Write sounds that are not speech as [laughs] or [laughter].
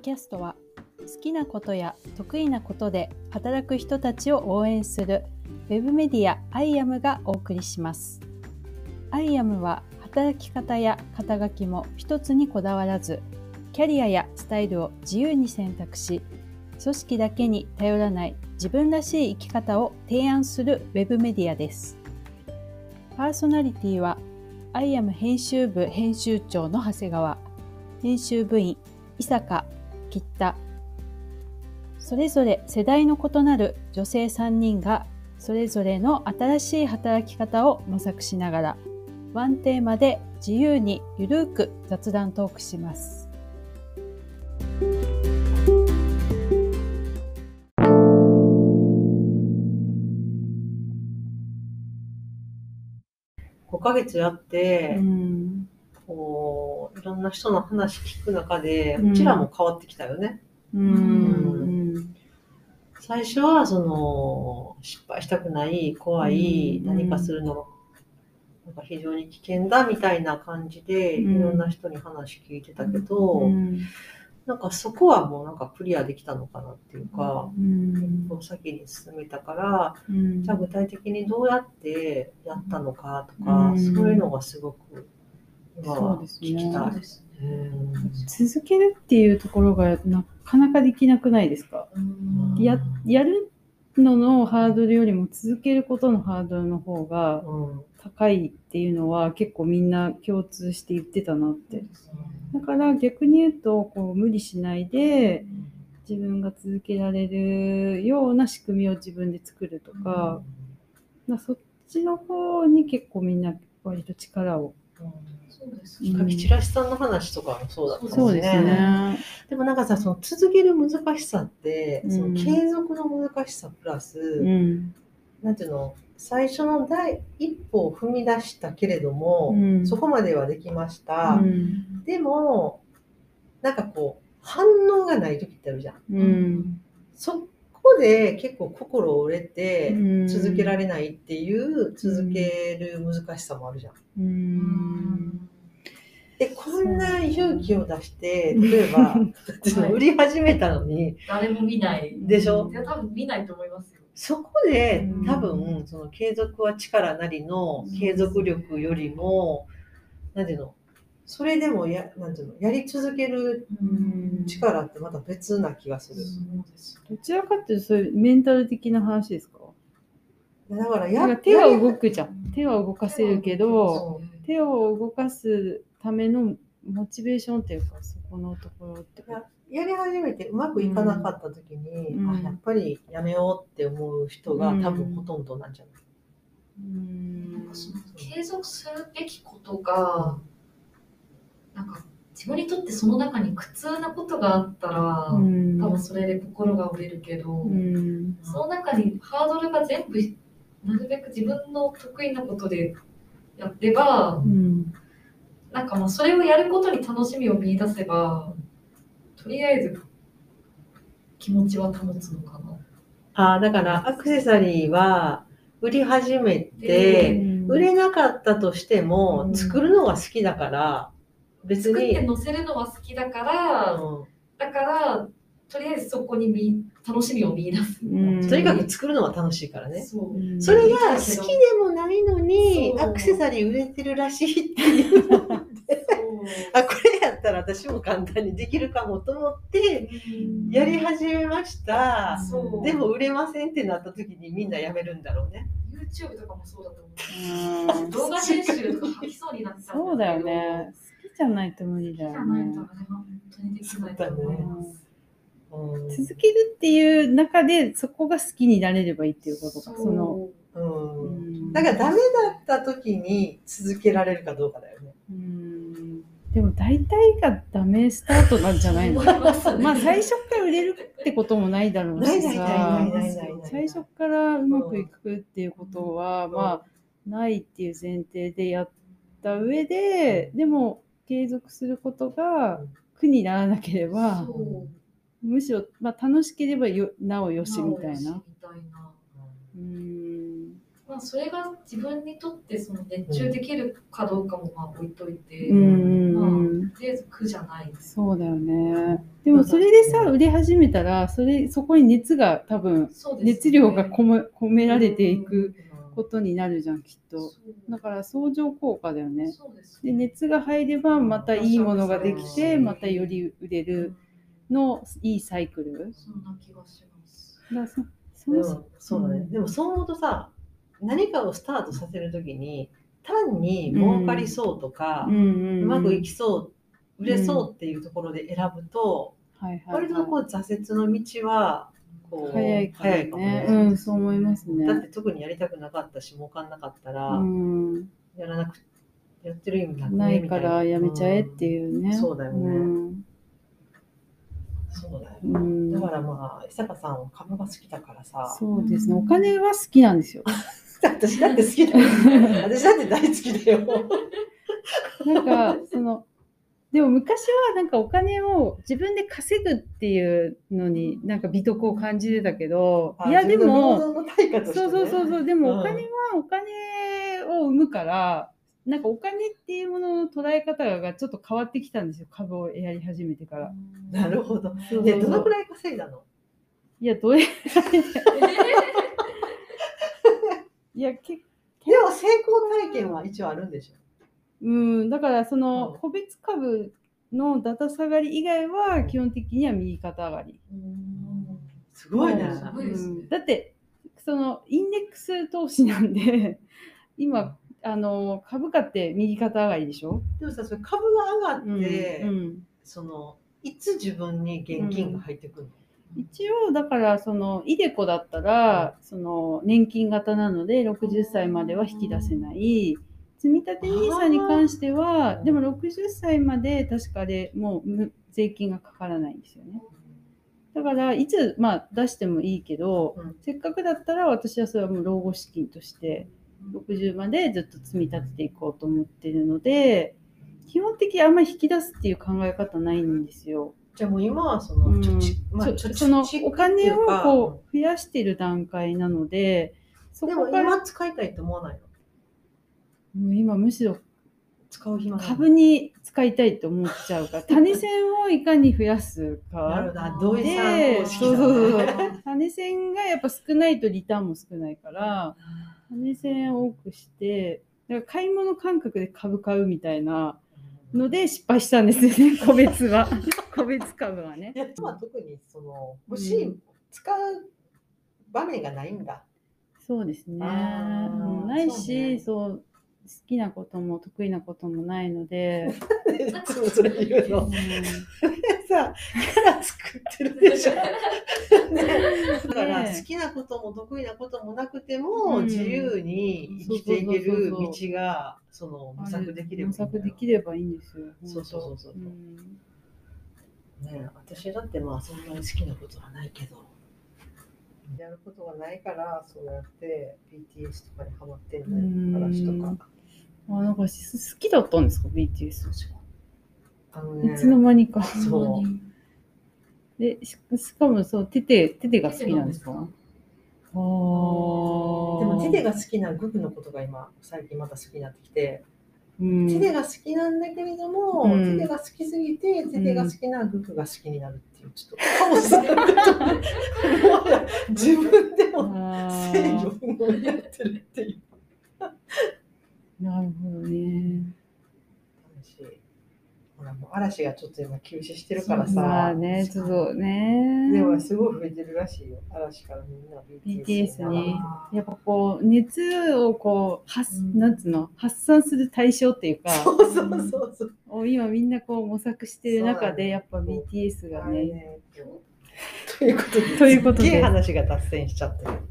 キャストは好きなことや得意なことで働く人たちを応援するウェブメディア I am がお送りします。 I am は働き方や肩書きも一つにこだわらず、キャリアやスタイルを自由に選択し、組織だけに頼らない自分らしい生き方を提案するウェブメディアです。パーソナリティは I am 編集部編集長の長谷川、編集部員伊坂、吉田、それぞれ世代の異なる女性3人がそれぞれの新しい働き方を模索しながらワンテーマで自由にゆるーく雑談トークします。5ヶ月やって、うん、こう、いろんな人の話聞く中で、うちらも変わってきたよね。うん、最初は、その、失敗したくない、怖い、うん。何かするのが、なんか非常に危険だみたいな感じで、うん。いろんな人に話聞いてたけど、うん、なんかそこはもうなんかクリアできたのかなっていうか、うん、先に進めたから、うん。じゃあ具体的にどうやってやったのかとか、うん。そういうのがすごく。そうですうん続けるっていうところがなかなかできなくないですか？ややるののハードルよりも続けることのハードルの方がうん。高いっていうのは結構みんな共通して言ってたなって。だから逆に言うとこう無理しないで自分が続けられるような仕組みを自分で作るとか、まあそっちの方に結構みんな割と力を。そうですうんかきちらしさんの話とかもそうだったもんね。そうですね。でもなんかさ、その続ける難しさって、うんその継続の難しさプラス、うん。なんていうの、最初の第一歩を踏み出したけれども、うんそこまではできました。うん。でも、なんかこう、反応がない時ってあるじゃん。うん。そこで結構心折れてうん続けられないっていう続ける難しさもあるじゃん。うん。で、こんな勇気を出して、例えば、[laughs] 売り始めたのに、誰も見ない。でしょ？いや、多分見ないと思いますよ。そこでうん。多分、その継続は力なりの継続力よりも、なんていうの、それでもや、なんていうの、やり続けるうん。力ってまた別な気がする。どちらかっていうとそういうメンタル的な話ですか？だからや、手は動くじゃん。手は動かせるけど、手を動かすためのモチベーションっていうか、そこのところって。こと。やり始めてうまくいかなかった時に、うん。あやっぱりやめようって思う人がうん。多分ほとんどなんじゃない、うん。なんかその継続するべきことが、なんか自分にとってその中に苦痛なことがあったら、うん。多分それで心が折れるけど、うん。その中にハードルが全部なるべく自分の得意なことでやってば、うん。なんかまあそれをやることに楽しみを見出せば、とりあえず気持ちは保つのかな。あーだからアクセサリーは売り始めて、うん。売れなかったとしても、うん。作るのが好きだから別作ってに、載せるのは好きだから、うだから、とりあえずそこに見楽しみを見出す。うんん、とにかく作るのが楽しいからね。そう。うんそれが好きでもないのにアクセサリー売れてるらしいっていうのであこれやったら私も簡単にできるかもと思ってやり始めました。そうでも売れませんってなった時にみんなやめるんだろうね。YouTube とかもそうだと思う。うん動画編集とか吐きそうになってたんそうだよね。じゃないと無理だよね。ないと。あれ本当にできないと思います。うん。続けるっていう中でそこが好きになれればいいっていうことか。その、うん。うん。だからダメだった時に続けられるかどうかだよね。うん。でも大体がダメスタートなんじゃないの？まあ最初から売れるってこともないだろうしないないないないさ。最初からうまくいくっていうことは、んまあないっていう前提でやった上ででも継続することが苦にならなければむしろ、まあ、楽しければよなおよしみたいな。うんまあ、それが自分にとってその熱中できるかどうかもまあ置いといて、うんま。とりあえず苦じゃない。そうだよね。でもそれでさ、売れ始めたら、それ、そこに熱が多分、熱量が込め込められていくうんことになるじゃん、きっと。だから相乗効果だよね。で熱が入れば、またいいものができて、またより売れるのいいサイクル。そんな気がします。でもそうでもそう思うとさ何かをスタートさせるときに単に儲かりそうとか、うまくいきそう売れそうっていうところで選ぶと、割とこう挫折の道はこう早いから早いかもね。ねうん、そう思いますね。だって特にやりたくなかったし儲かんなかったら、うん、やらなくやってる意味なくねないからやめちゃえってういうね。んそうだよね。うん。そうだようん。だからまあ伊坂さんは株が好きだからさ。そうですね。お金は好きなんですよ。[laughs] 私だって好きだよ。私だって大好きだよ。なんか、その、でも昔はなんかお金を自分で稼ぐっていうのになんか美徳を感じてたけど、いやでも、ね。そうそうそうそう、でもうん。お金はお金を生むから、なんかお金っていうものの捉え方がちょっと変わってきたんですよ、株をやり始めてから。なるほど。そうでどのくらい稼いだの？いや、どうや [laughs] いや、けでも成功体験は一応あるんでしょ？うん、だからそのうん個別株のだだ下がり以外は基本的には右肩上がり。すごいね。すごいですね。うん。だってそのインデックス投資なんで今あの株価って右肩上がりでしょ、でもさ、それ株が上がって、うんそのいつ自分に現金が入ってくるの、一応だからそのイデコだったらその年金型なので60歳までは引き出せない積立 NISA に関してはーでも60歳まで確かでもうむ税金がかからないんですよね。だからいつ、まあ、出してもいいけど、うん。せっかくだったら私はそれはもう老後資金として60までずっと積み立てていこうと思ってるので基本的にあんまり引き出すっていう考え方ないんですよ。じゃあもう今はその、うん。貯蓄まあそのお金をかこう増やしてる段階なのでそでもこから今使いたいと思わないの？今むしろ使う暇株に使いたいと思っちゃうから [laughs] 種銭をいかに増やすか。でそうそうそう種銭がやっぱ少ないとリターンも少ないから種銭を多くしてだから買い物感覚で株買うみたいなので失敗したんですよね [laughs] 個別は。個別株はね。い。や今は特にその欲しい、うん使う場面がないんだ。そうですね。ないし、そそう,、好きなことも得意なこともないので、いつもそれ言うの？うん。さ、キャラ作ってるでしょ。[laughs] ね、だからね好きなことも得意なこともなくても、うん。自由に生きていける道がその模索できればいい模索できればいいんですよ。そうそうそうそう本当ん。ね、私だってまあそんなに好きなことはないけどやることがないからそうやって BTS とかにハマってんうん。のよ嵐とか。あなんかし好きだったんですか、BTS。あのねいつの間にか。そう。でししかもそう、テテ、テテが好きなんですか？ああ。でもテテが好きなグクのことが今最近また好きになってきて、うん、テテが好きなんだけれども、うん。テテが好きすぎてテテが好きなグクが好きになるっていうちょっとカオスなもはや自分でもあ制御ー。不能になってるっていう。なるほどね。話ほらもう嵐がちょっと今休止してるからさ、まあね、ちょっとね。でもすごい増えてるらしいよ。嵐からみんな BTS に。あやっぱこう熱をこう発、うん。なんつうの発散する対象っていうか。そうそうそうそう。を今みんなこう模索してる中でやっぱ BTS がね。ねと。いうことでということで。話が脱線しちゃってる。はい